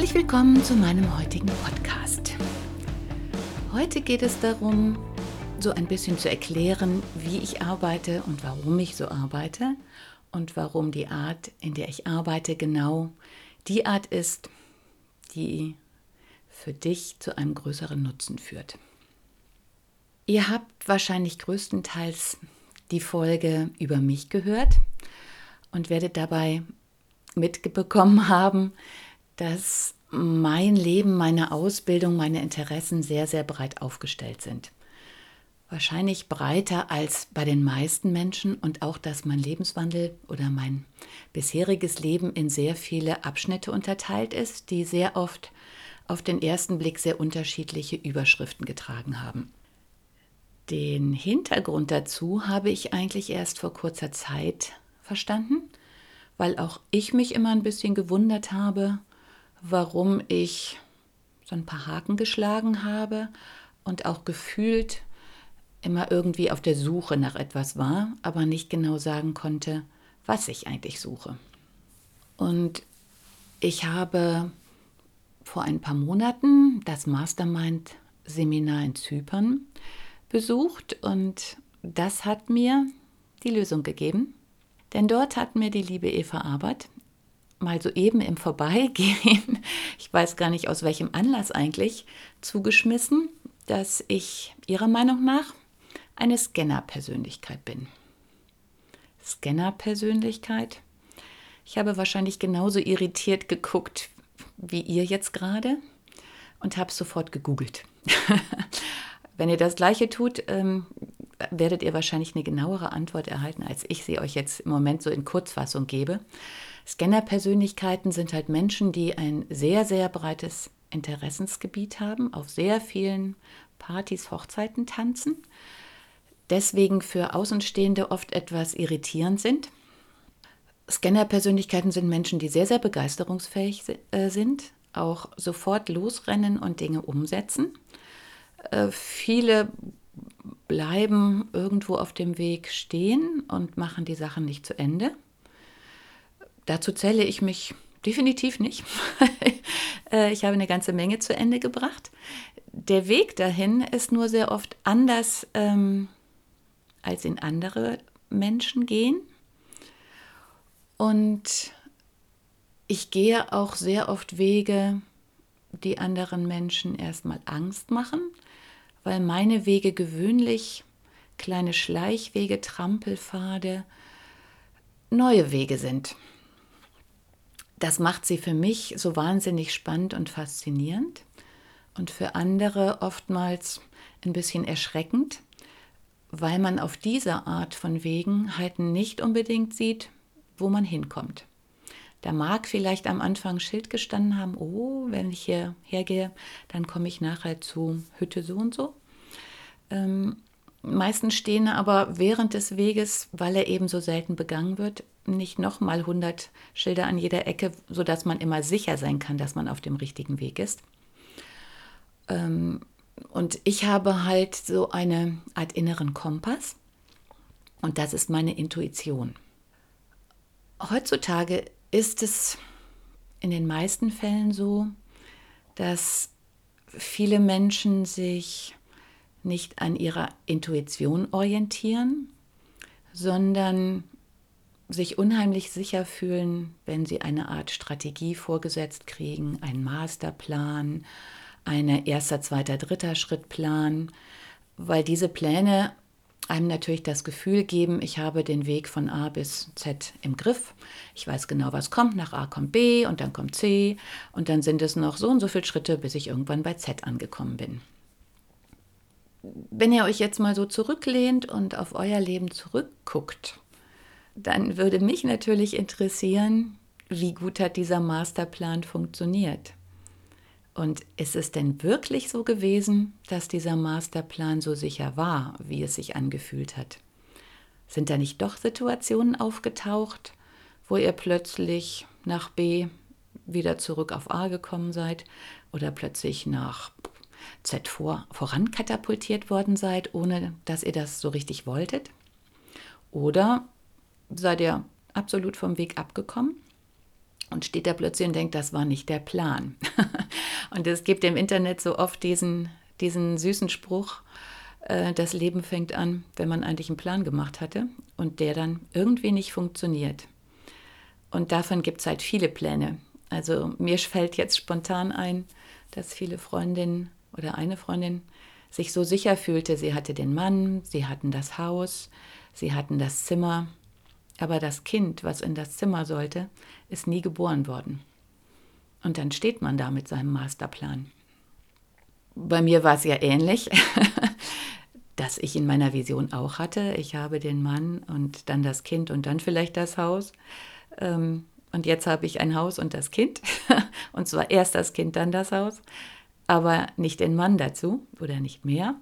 Herzlich willkommen zu meinem heutigen Podcast. Heute geht es darum, so ein bisschen zu erklären, wie ich arbeite und warum ich so arbeite und warum die Art, in der ich arbeite, genau die Art ist, die für dich zu einem größeren Nutzen führt. Ihr habt wahrscheinlich größtenteils die Folge über mich gehört und werdet dabei mitbekommen haben, dass mein Leben, meine Ausbildung, meine Interessen sehr, sehr breit aufgestellt sind. Wahrscheinlich breiter als bei den meisten Menschen und auch, dass mein Lebenswandel oder mein bisheriges Leben in sehr viele Abschnitte unterteilt ist, die sehr oft auf den ersten Blick sehr unterschiedliche Überschriften getragen haben. Den Hintergrund dazu habe ich eigentlich erst vor kurzer Zeit verstanden, weil auch ich mich immer ein bisschen gewundert habe, warum ich so ein paar Haken geschlagen habe und auch gefühlt immer irgendwie auf der Suche nach etwas war, aber nicht genau sagen konnte, was ich eigentlich suche. Und ich habe vor ein paar Monaten das Mastermind-Seminar in Zypern besucht und das hat mir die Lösung gegeben. Denn dort hat mir die liebe Eva Arbeit mal soeben im Vorbeigehen, ich weiß gar nicht aus welchem Anlass eigentlich, zugeschmissen, dass ich ihrer Meinung nach eine Scanner-Persönlichkeit bin. Scanner-Persönlichkeit? Ich habe wahrscheinlich genauso irritiert geguckt wie ihr jetzt gerade und habe sofort gegoogelt. Wenn ihr das gleiche tut, ähm, werdet ihr wahrscheinlich eine genauere Antwort erhalten, als ich sie euch jetzt im Moment so in Kurzfassung gebe. Scanner-Persönlichkeiten sind halt Menschen, die ein sehr, sehr breites Interessensgebiet haben, auf sehr vielen Partys, Hochzeiten tanzen, deswegen für Außenstehende oft etwas irritierend sind. Scanner-Persönlichkeiten sind Menschen, die sehr, sehr begeisterungsfähig äh, sind, auch sofort losrennen und Dinge umsetzen. Äh, viele bleiben irgendwo auf dem Weg stehen und machen die Sachen nicht zu Ende. Dazu zähle ich mich definitiv nicht. Äh, ich habe eine ganze Menge zu Ende gebracht. Der Weg dahin ist nur sehr oft anders, ähm, als in andere Menschen gehen. Und ich gehe auch sehr oft Wege, die anderen Menschen erstmal Angst machen, weil meine Wege gewöhnlich kleine Schleichwege, Trampelpfade, neue Wege sind das macht sie für mich so wahnsinnig spannend und faszinierend und für andere oftmals ein bisschen erschreckend, weil man auf dieser Art von Wegen halt nicht unbedingt sieht, wo man hinkommt. Da mag vielleicht am Anfang Schild gestanden haben, oh, wenn ich hier hergehe, dann komme ich nachher zu Hütte so und so. Ähm, meistens stehen aber während des Weges, weil er eben so selten begangen wird, nicht nochmal 100 Schilder an jeder Ecke, sodass man immer sicher sein kann, dass man auf dem richtigen Weg ist. Ähm, und ich habe halt so eine Art inneren Kompass und das ist meine Intuition. Heutzutage ist es in den meisten Fällen so, dass viele Menschen sich nicht an ihrer Intuition orientieren, sondern sich unheimlich sicher fühlen, wenn sie eine Art Strategie vorgesetzt kriegen, einen Masterplan, eine erster, zweiter, dritter Schrittplan, weil diese Pläne einem natürlich das Gefühl geben, ich habe den Weg von A bis Z im Griff. Ich weiß genau, was kommt. Nach A kommt B und dann kommt C und dann sind es noch so und so viele Schritte, bis ich irgendwann bei Z angekommen bin. Wenn ihr euch jetzt mal so zurücklehnt und auf euer Leben zurückguckt, dann würde mich natürlich interessieren, wie gut hat dieser Masterplan funktioniert? Und ist es denn wirklich so gewesen, dass dieser Masterplan so sicher war, wie es sich angefühlt hat? Sind da nicht doch Situationen aufgetaucht, wo ihr plötzlich nach B wieder zurück auf A gekommen seid oder plötzlich nach Z vor, voran katapultiert worden seid, ohne dass ihr das so richtig wolltet? Oder seid ihr absolut vom Weg abgekommen und steht da plötzlich und denkt, das war nicht der Plan. und es gibt im Internet so oft diesen, diesen süßen Spruch, äh, das Leben fängt an, wenn man eigentlich einen Plan gemacht hatte und der dann irgendwie nicht funktioniert. Und davon gibt es halt viele Pläne. Also mir fällt jetzt spontan ein, dass viele Freundinnen oder eine Freundin sich so sicher fühlte, sie hatte den Mann, sie hatten das Haus, sie hatten das Zimmer, aber das Kind, was in das Zimmer sollte, ist nie geboren worden. Und dann steht man da mit seinem Masterplan. Bei mir war es ja ähnlich, dass ich in meiner Vision auch hatte. Ich habe den Mann und dann das Kind und dann vielleicht das Haus. Ähm, und jetzt habe ich ein Haus und das Kind. Und zwar erst das Kind, dann das Haus. Aber nicht den Mann dazu oder nicht mehr.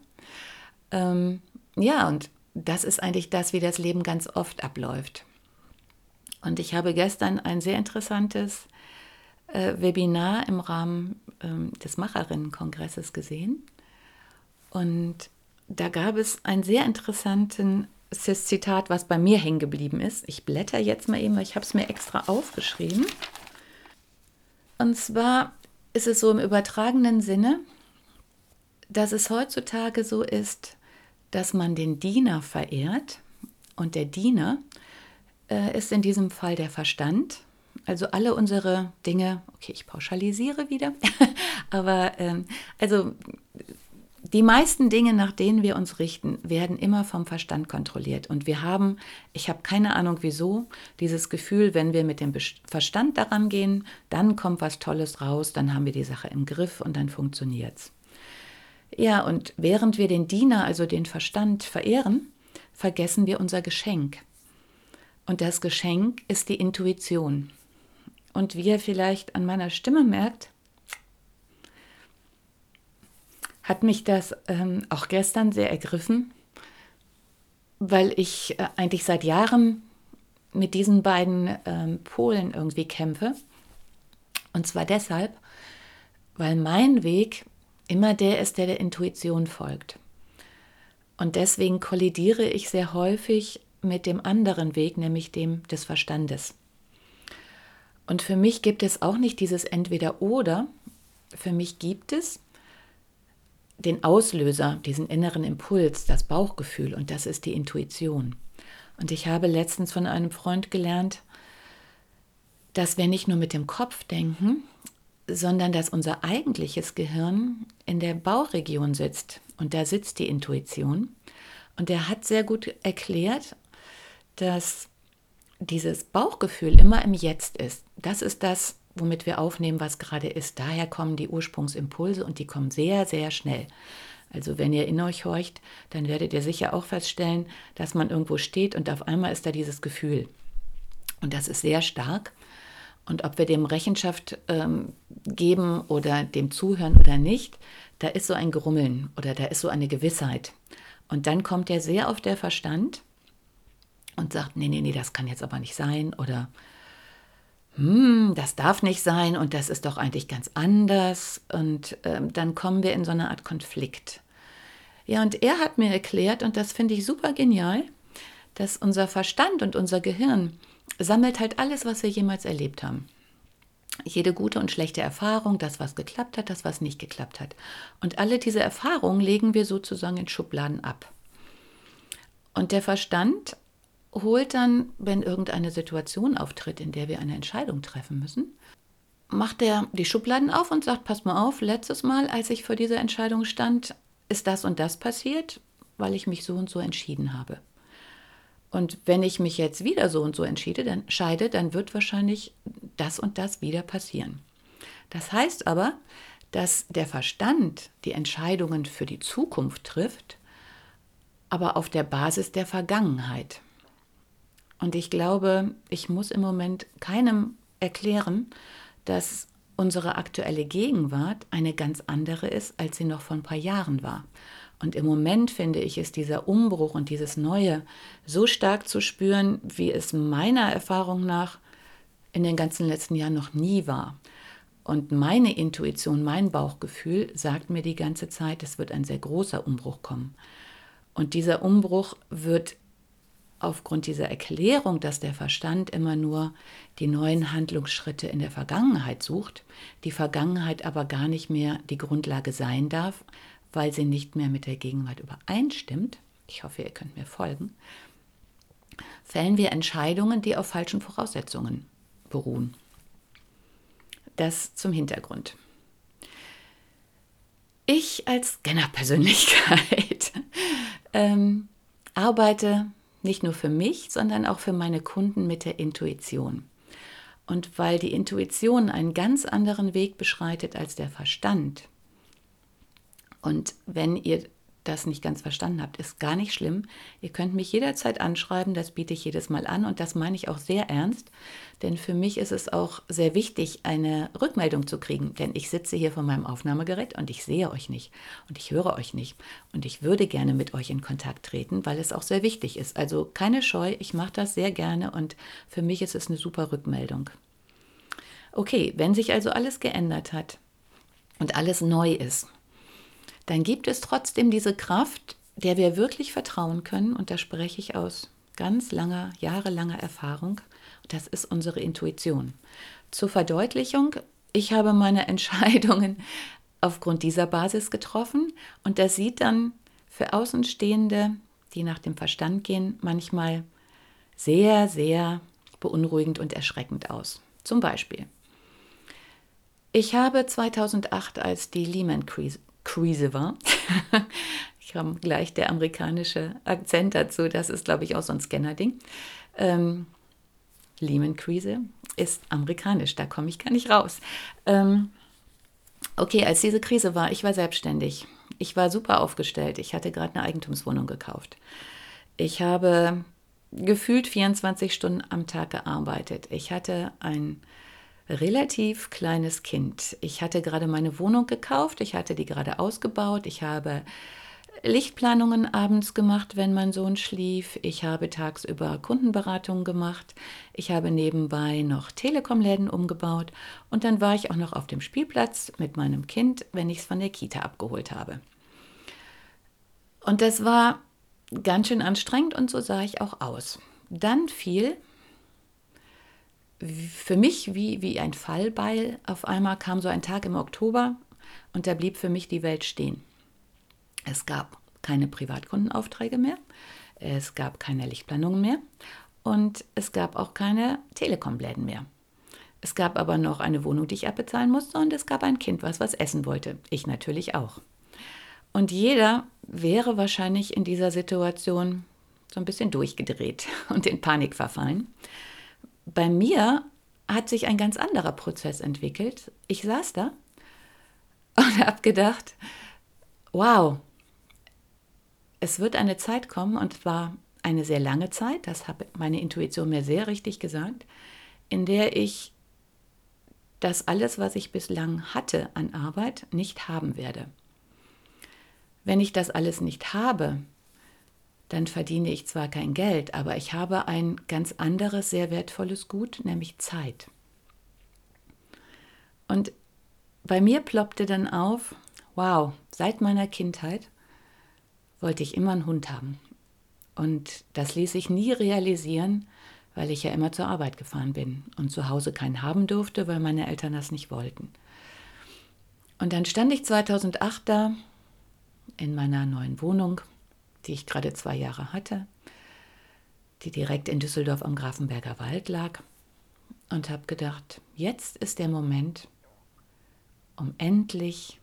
Ähm, ja, und das ist eigentlich das, wie das Leben ganz oft abläuft. Und ich habe gestern ein sehr interessantes Webinar im Rahmen ähm, des Macherinnenkongresses gesehen. Und da gab es ein sehr interessantes Zitat, was bei mir hängen geblieben ist. Ich blätter jetzt mal eben, weil ich habe es mir extra aufgeschrieben. Und zwar ist es so im übertragenen Sinne, dass es heutzutage so ist, dass man den Diener verehrt und der Diener äh, ist in diesem Fall der Verstand. Also alle unsere Dinge, okay, ich pauschalisiere wieder, aber ähm, also die meisten Dinge, nach denen wir uns richten, werden immer vom Verstand kontrolliert. Und wir haben, ich habe keine Ahnung wieso, dieses Gefühl, wenn wir mit dem Verstand daran gehen, dann kommt was Tolles raus, dann haben wir die Sache im Griff und dann funktioniert es. Ja, und während wir den Diener, also den Verstand, verehren, vergessen wir unser Geschenk. Und das Geschenk ist die Intuition. Und wie ihr vielleicht an meiner Stimme merkt, hat mich das ähm, auch gestern sehr ergriffen, weil ich äh, eigentlich seit Jahren mit diesen beiden ähm, Polen irgendwie kämpfe. Und zwar deshalb, weil mein Weg immer der ist, der der Intuition folgt. Und deswegen kollidiere ich sehr häufig mit dem anderen Weg, nämlich dem des Verstandes. Und für mich gibt es auch nicht dieses Entweder-Oder. Für mich gibt es den Auslöser, diesen inneren Impuls, das Bauchgefühl und das ist die Intuition. Und ich habe letztens von einem Freund gelernt, dass wir nicht nur mit dem Kopf denken, sondern dass unser eigentliches Gehirn in der Bauchregion sitzt und da sitzt die Intuition. Und er hat sehr gut erklärt, dass dieses Bauchgefühl immer im Jetzt ist. Das ist das, womit wir aufnehmen, was gerade ist. Daher kommen die Ursprungsimpulse und die kommen sehr, sehr schnell. Also wenn ihr in euch horcht, dann werdet ihr sicher auch feststellen, dass man irgendwo steht und auf einmal ist da dieses Gefühl. Und das ist sehr stark. Und ob wir dem Rechenschaft ähm, geben oder dem zuhören oder nicht, da ist so ein Grummeln oder da ist so eine Gewissheit. Und dann kommt er sehr auf der Verstand und sagt, nee, nee, nee, das kann jetzt aber nicht sein oder hm, das darf nicht sein und das ist doch eigentlich ganz anders. Und ähm, dann kommen wir in so eine Art Konflikt. Ja, und er hat mir erklärt, und das finde ich super genial, dass unser Verstand und unser Gehirn sammelt halt alles, was wir jemals erlebt haben. Jede gute und schlechte Erfahrung, das, was geklappt hat, das, was nicht geklappt hat. Und alle diese Erfahrungen legen wir sozusagen in Schubladen ab. Und der Verstand holt dann, wenn irgendeine Situation auftritt, in der wir eine Entscheidung treffen müssen, macht er die Schubladen auf und sagt, pass mal auf, letztes Mal, als ich vor dieser Entscheidung stand, ist das und das passiert, weil ich mich so und so entschieden habe. Und wenn ich mich jetzt wieder so und so entschiede, dann scheide, dann wird wahrscheinlich das und das wieder passieren. Das heißt aber, dass der Verstand die Entscheidungen für die Zukunft trifft, aber auf der Basis der Vergangenheit. Und ich glaube, ich muss im Moment keinem erklären, dass unsere aktuelle Gegenwart eine ganz andere ist, als sie noch vor ein paar Jahren war. Und im Moment finde ich, ist dieser Umbruch und dieses Neue so stark zu spüren, wie es meiner Erfahrung nach in den ganzen letzten Jahren noch nie war. Und meine Intuition, mein Bauchgefühl sagt mir die ganze Zeit, es wird ein sehr großer Umbruch kommen. Und dieser Umbruch wird aufgrund dieser Erklärung, dass der Verstand immer nur die neuen Handlungsschritte in der Vergangenheit sucht, die Vergangenheit aber gar nicht mehr die Grundlage sein darf, weil sie nicht mehr mit der Gegenwart übereinstimmt, ich hoffe, ihr könnt mir folgen, fällen wir Entscheidungen, die auf falschen Voraussetzungen beruhen. Das zum Hintergrund. Ich als Scanner-Persönlichkeit ähm, arbeite nicht nur für mich, sondern auch für meine Kunden mit der Intuition. Und weil die Intuition einen ganz anderen Weg beschreitet als der Verstand, und wenn ihr das nicht ganz verstanden habt, ist gar nicht schlimm. Ihr könnt mich jederzeit anschreiben, das biete ich jedes Mal an und das meine ich auch sehr ernst, denn für mich ist es auch sehr wichtig, eine Rückmeldung zu kriegen, denn ich sitze hier vor meinem Aufnahmegerät und ich sehe euch nicht und ich höre euch nicht und ich würde gerne mit euch in Kontakt treten, weil es auch sehr wichtig ist. Also keine Scheu, ich mache das sehr gerne und für mich ist es eine super Rückmeldung. Okay, wenn sich also alles geändert hat und alles neu ist, dann gibt es trotzdem diese Kraft, der wir wirklich vertrauen können. Und da spreche ich aus ganz langer, jahrelanger Erfahrung. Das ist unsere Intuition. Zur Verdeutlichung, ich habe meine Entscheidungen aufgrund dieser Basis getroffen und das sieht dann für Außenstehende, die nach dem Verstand gehen, manchmal sehr, sehr beunruhigend und erschreckend aus. Zum Beispiel, ich habe 2008, als die Lehman-Krise Krise war. ich habe gleich der amerikanische Akzent dazu. Das ist, glaube ich, auch so ein Scanner-Ding. Ähm, Lehman-Krise ist amerikanisch, da komme ich gar nicht raus. Ähm, okay, als diese Krise war, ich war selbstständig. Ich war super aufgestellt. Ich hatte gerade eine Eigentumswohnung gekauft. Ich habe gefühlt 24 Stunden am Tag gearbeitet. Ich hatte ein relativ kleines Kind. Ich hatte gerade meine Wohnung gekauft, ich hatte die gerade ausgebaut, ich habe Lichtplanungen abends gemacht, wenn mein Sohn schlief. Ich habe tagsüber Kundenberatungen gemacht. Ich habe nebenbei noch Telekom-Läden umgebaut. Und dann war ich auch noch auf dem Spielplatz mit meinem Kind, wenn ich es von der Kita abgeholt habe. Und das war ganz schön anstrengend und so sah ich auch aus. Dann fiel für mich wie, wie ein Fallbeil. Auf einmal kam so ein Tag im Oktober und da blieb für mich die Welt stehen. Es gab keine Privatkundenaufträge mehr, es gab keine Lichtplanungen mehr und es gab auch keine Telekom-Läden mehr. Es gab aber noch eine Wohnung, die ich abbezahlen musste und es gab ein Kind, was was essen wollte. Ich natürlich auch. Und jeder wäre wahrscheinlich in dieser Situation so ein bisschen durchgedreht und in Panik verfallen bei mir hat sich ein ganz anderer Prozess entwickelt. Ich saß da und habe gedacht, wow, es wird eine Zeit kommen und zwar eine sehr lange Zeit, das hat meine Intuition mir sehr richtig gesagt, in der ich das alles, was ich bislang hatte an Arbeit, nicht haben werde. Wenn ich das alles nicht habe, dann verdiene ich zwar kein Geld, aber ich habe ein ganz anderes, sehr wertvolles Gut, nämlich Zeit. Und bei mir ploppte dann auf, wow, seit meiner Kindheit wollte ich immer einen Hund haben. Und das ließ sich nie realisieren, weil ich ja immer zur Arbeit gefahren bin und zu Hause keinen haben durfte, weil meine Eltern das nicht wollten. Und dann stand ich 2008 da in meiner neuen Wohnung die ich gerade zwei Jahre hatte, die direkt in Düsseldorf am Grafenberger Wald lag und habe gedacht, jetzt ist der Moment, um endlich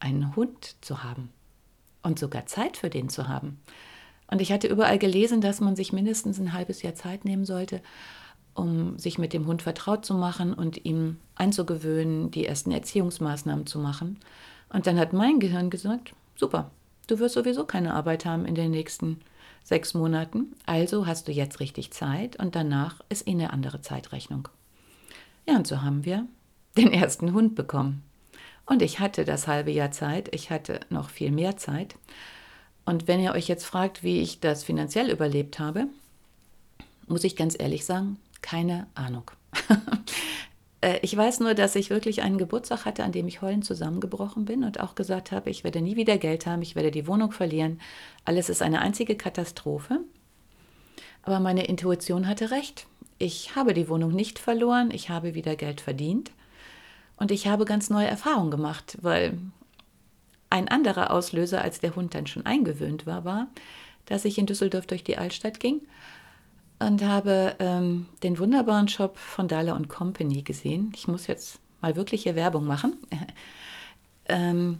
einen Hund zu haben und sogar Zeit für den zu haben. Und ich hatte überall gelesen, dass man sich mindestens ein halbes Jahr Zeit nehmen sollte, um sich mit dem Hund vertraut zu machen und ihm einzugewöhnen, die ersten Erziehungsmaßnahmen zu machen. Und dann hat mein Gehirn gesagt, super, Du wirst sowieso keine Arbeit haben in den nächsten sechs Monaten. Also hast du jetzt richtig Zeit und danach ist eh eine andere Zeitrechnung. Ja, und so haben wir den ersten Hund bekommen. Und ich hatte das halbe Jahr Zeit, ich hatte noch viel mehr Zeit. Und wenn ihr euch jetzt fragt, wie ich das finanziell überlebt habe, muss ich ganz ehrlich sagen, keine Ahnung. Äh, ich weiß nur, dass ich wirklich einen Geburtstag hatte, an dem ich heulend zusammengebrochen bin und auch gesagt habe, ich werde nie wieder Geld haben, ich werde die Wohnung verlieren. Alles ist eine einzige Katastrophe. Aber meine Intuition hatte recht. Ich habe die Wohnung nicht verloren, ich habe wieder Geld verdient und ich habe ganz neue Erfahrungen gemacht, weil ein anderer Auslöser, als der Hund dann schon eingewöhnt war, war, dass ich in Düsseldorf durch die Altstadt ging und habe ähm, den wunderbaren Shop von und Company gesehen. Ich muss jetzt mal wirkliche Werbung machen. ähm,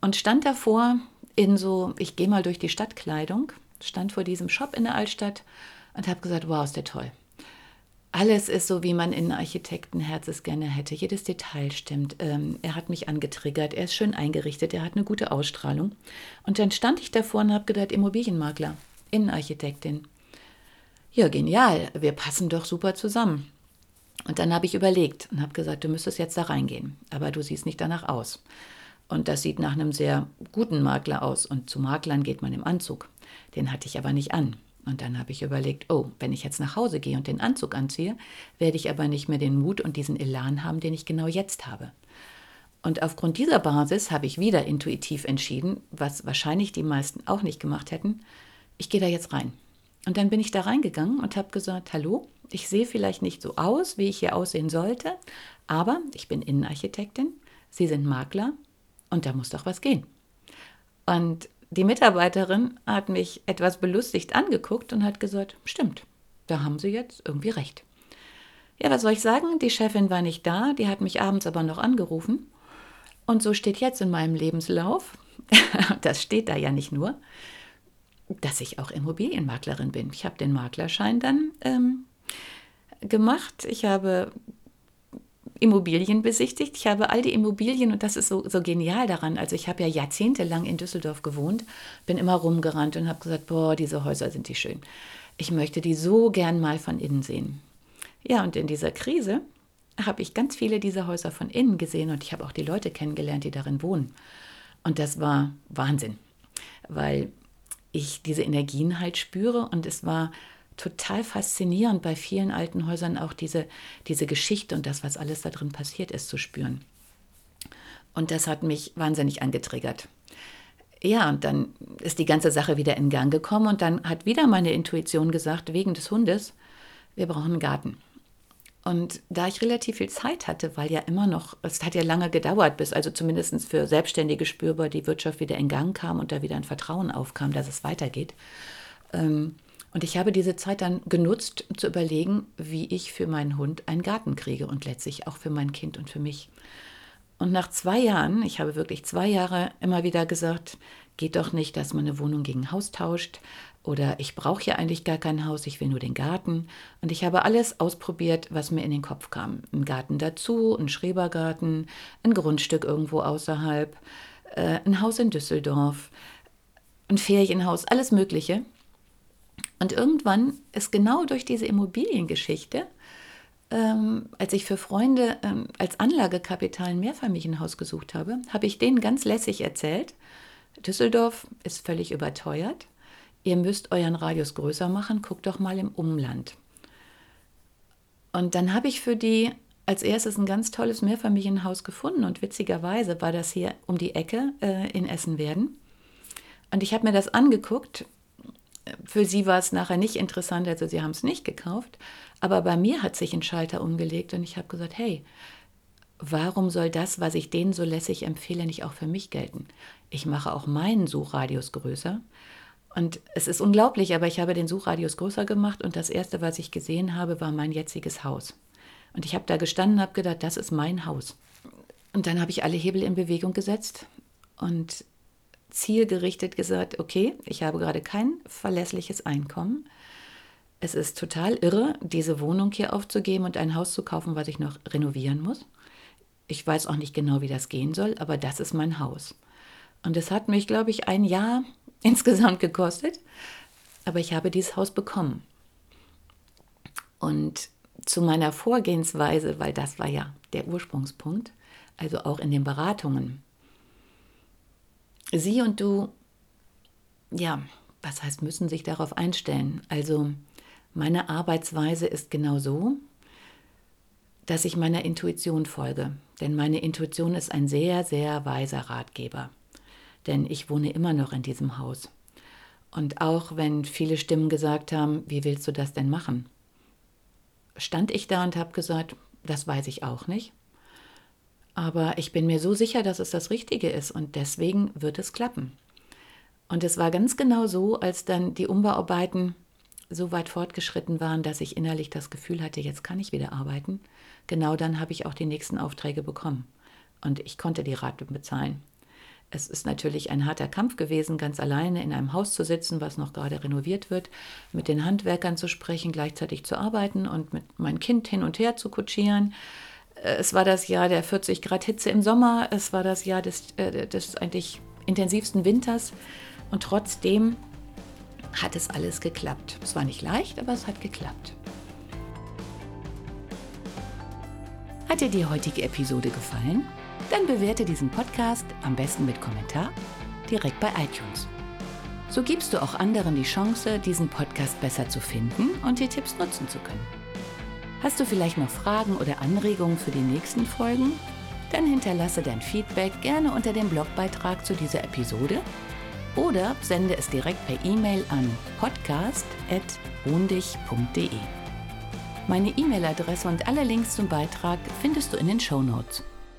und stand davor in so, ich gehe mal durch die Stadtkleidung, stand vor diesem Shop in der Altstadt und habe gesagt, wow, ist der toll. Alles ist so, wie man in Architektenherz es gerne hätte. Jedes Detail stimmt. Ähm, er hat mich angetriggert. Er ist schön eingerichtet. Er hat eine gute Ausstrahlung. Und dann stand ich davor und habe gedacht, Immobilienmakler, Innenarchitektin. Ja, genial. Wir passen doch super zusammen. Und dann habe ich überlegt und habe gesagt, du müsstest jetzt da reingehen. Aber du siehst nicht danach aus. Und das sieht nach einem sehr guten Makler aus. Und zu Maklern geht man im Anzug. Den hatte ich aber nicht an. Und dann habe ich überlegt, oh, wenn ich jetzt nach Hause gehe und den Anzug anziehe, werde ich aber nicht mehr den Mut und diesen Elan haben, den ich genau jetzt habe. Und aufgrund dieser Basis habe ich wieder intuitiv entschieden, was wahrscheinlich die meisten auch nicht gemacht hätten, ich gehe da jetzt rein. Und dann bin ich da reingegangen und habe gesagt, hallo, ich sehe vielleicht nicht so aus, wie ich hier aussehen sollte, aber ich bin Innenarchitektin, Sie sind Makler und da muss doch was gehen. Und die Mitarbeiterin hat mich etwas belustigt angeguckt und hat gesagt, stimmt, da haben Sie jetzt irgendwie recht. Ja, was soll ich sagen? Die Chefin war nicht da, die hat mich abends aber noch angerufen. Und so steht jetzt in meinem Lebenslauf, das steht da ja nicht nur, dass ich auch Immobilienmaklerin bin. Ich habe den Maklerschein dann ähm, gemacht. Ich habe Immobilien besichtigt. Ich habe all die Immobilien und das ist so, so genial daran. Also ich habe ja jahrzehntelang in Düsseldorf gewohnt, bin immer rumgerannt und habe gesagt, boah, diese Häuser sind die schön. Ich möchte die so gern mal von innen sehen. Ja, und in dieser Krise habe ich ganz viele dieser Häuser von innen gesehen und ich habe auch die Leute kennengelernt, die darin wohnen. Und das war Wahnsinn, weil ich diese Energien halt spüre und es war total faszinierend, bei vielen alten Häusern auch diese, diese Geschichte und das, was alles da drin passiert ist, zu spüren. Und das hat mich wahnsinnig angetriggert. Ja, und dann ist die ganze Sache wieder in Gang gekommen und dann hat wieder meine Intuition gesagt, wegen des Hundes, wir brauchen einen Garten. Und da ich relativ viel Zeit hatte, weil ja immer noch, es hat ja lange gedauert, bis also zumindest für Selbstständige spürbar die Wirtschaft wieder in Gang kam und da wieder ein Vertrauen aufkam, dass es weitergeht, ähm, und ich habe diese Zeit dann genutzt, um zu überlegen, wie ich für meinen Hund einen Garten kriege und letztlich auch für mein Kind und für mich. Und nach zwei Jahren, ich habe wirklich zwei Jahre immer wieder gesagt, geht doch nicht, dass man eine Wohnung gegen Haus tauscht oder ich brauche ja eigentlich gar kein Haus, ich will nur den Garten. Und ich habe alles ausprobiert, was mir in den Kopf kam. Ein Garten dazu, ein Schrebergarten, ein Grundstück irgendwo außerhalb, äh, ein Haus in Düsseldorf, ein Ferienhaus, alles Mögliche. Und irgendwann ist genau durch diese Immobiliengeschichte, ähm, als ich für Freunde ähm, als Anlagekapital ein Mehrfamilienhaus gesucht habe, habe ich denen ganz lässig erzählt, Düsseldorf ist völlig überteuert. Ihr müsst euren Radius größer machen, guckt doch mal im Umland. Und dann habe ich für die als erstes ein ganz tolles Mehrfamilienhaus gefunden und witzigerweise war das hier um die Ecke äh, in Essen-Werden. Und ich habe mir das angeguckt für sie war es nachher nicht interessant, also sie haben es nicht gekauft. Aber bei mir hat sich ein Schalter umgelegt und ich habe gesagt, hey, warum soll das, was ich denen so lässig empfehle, nicht auch für mich gelten? Ich mache auch meinen Suchradius größer. Und es ist unglaublich, aber ich habe den Suchradius größer gemacht und das Erste, was ich gesehen habe, war mein jetziges Haus. Und ich habe da gestanden und habe gedacht, das ist mein Haus. Und dann habe ich alle Hebel in Bewegung gesetzt und zielgerichtet gesagt, okay, ich habe gerade kein verlässliches Einkommen. Es ist total irre, diese Wohnung hier aufzugeben und ein Haus zu kaufen, was ich noch renovieren muss. Ich weiß auch nicht genau, wie das gehen soll, aber das ist mein Haus. Und es hat mich, glaube ich, ein Jahr insgesamt gekostet. aber ich habe dieses Haus bekommen. Und zu meiner Vorgehensweise, weil das war ja der Ursprungspunkt, also auch in den Beratungen. Sie und du, ja, was heißt, müssen sich darauf einstellen. Also meine Arbeitsweise ist genau so, dass ich meiner Intuition folge. Denn meine Intuition ist ein sehr, sehr weiser Ratgeber. Denn ich wohne immer noch in diesem Haus. Und auch wenn viele Stimmen gesagt haben, wie willst du das denn machen? Stand ich da und habe gesagt, das weiß ich auch nicht. Aber ich bin mir so sicher, dass es das Richtige ist und deswegen wird es klappen. Und es war ganz genau so, als dann die Umbauarbeiten so weit fortgeschritten waren, dass ich innerlich das Gefühl hatte, jetzt kann ich wieder arbeiten. Genau dann habe ich auch die nächsten Aufträge bekommen. Und ich konnte die Rate bezahlen. Es ist natürlich ein harter Kampf gewesen, ganz alleine in einem Haus zu sitzen, was noch gerade renoviert wird, mit den Handwerkern zu sprechen, gleichzeitig zu arbeiten und mit meinem Kind hin und her zu kutschieren. Es war das Jahr der 40 Grad Hitze im Sommer, es war das Jahr des, äh, des eigentlich intensivsten Winters und trotzdem hat es alles geklappt. Es war nicht leicht, aber es hat geklappt. Hat dir die heutige Episode gefallen? Dann bewerte diesen Podcast am besten mit Kommentar direkt bei iTunes. So gibst du auch anderen die Chance, diesen Podcast besser zu finden und die Tipps nutzen zu können. Hast du vielleicht noch Fragen oder Anregungen für die nächsten Folgen? Dann hinterlasse dein Feedback gerne unter dem Blogbeitrag zu dieser Episode oder sende es direkt per E-Mail an podcast.wohndich.de. Meine E-Mail-Adresse und alle Links zum Beitrag findest du in den Show Notes.